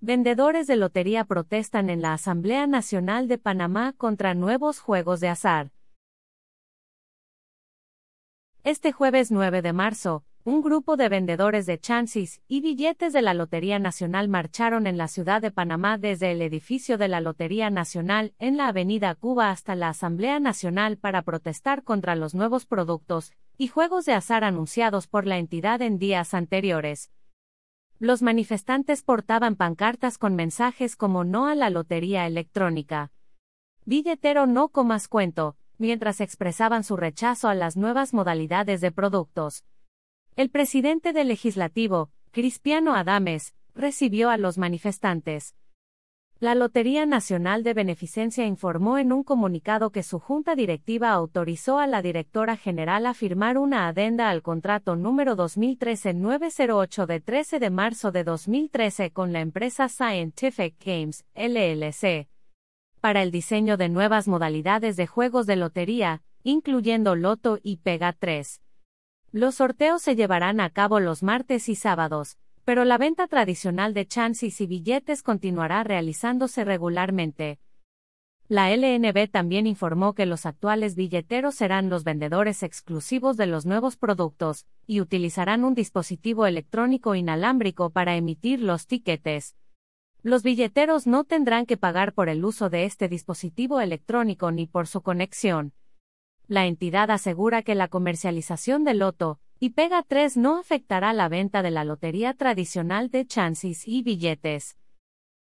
Vendedores de lotería protestan en la Asamblea Nacional de Panamá contra nuevos juegos de azar. Este jueves 9 de marzo, un grupo de vendedores de chances y billetes de la Lotería Nacional marcharon en la ciudad de Panamá desde el edificio de la Lotería Nacional en la Avenida Cuba hasta la Asamblea Nacional para protestar contra los nuevos productos y juegos de azar anunciados por la entidad en días anteriores. Los manifestantes portaban pancartas con mensajes como no a la lotería electrónica. Billetero no comas cuento, mientras expresaban su rechazo a las nuevas modalidades de productos. El presidente del legislativo, Cristiano Adames, recibió a los manifestantes. La Lotería Nacional de Beneficencia informó en un comunicado que su junta directiva autorizó a la directora general a firmar una adenda al contrato número 2013-908 de 13 de marzo de 2013 con la empresa Scientific Games, LLC, para el diseño de nuevas modalidades de juegos de lotería, incluyendo Loto y Pega 3. Los sorteos se llevarán a cabo los martes y sábados, pero la venta tradicional de chances y billetes continuará realizándose regularmente. La LNB también informó que los actuales billeteros serán los vendedores exclusivos de los nuevos productos, y utilizarán un dispositivo electrónico inalámbrico para emitir los tiquetes. Los billeteros no tendrán que pagar por el uso de este dispositivo electrónico ni por su conexión la entidad asegura que la comercialización del loto y Pega 3 no afectará la venta de la lotería tradicional de chances y billetes.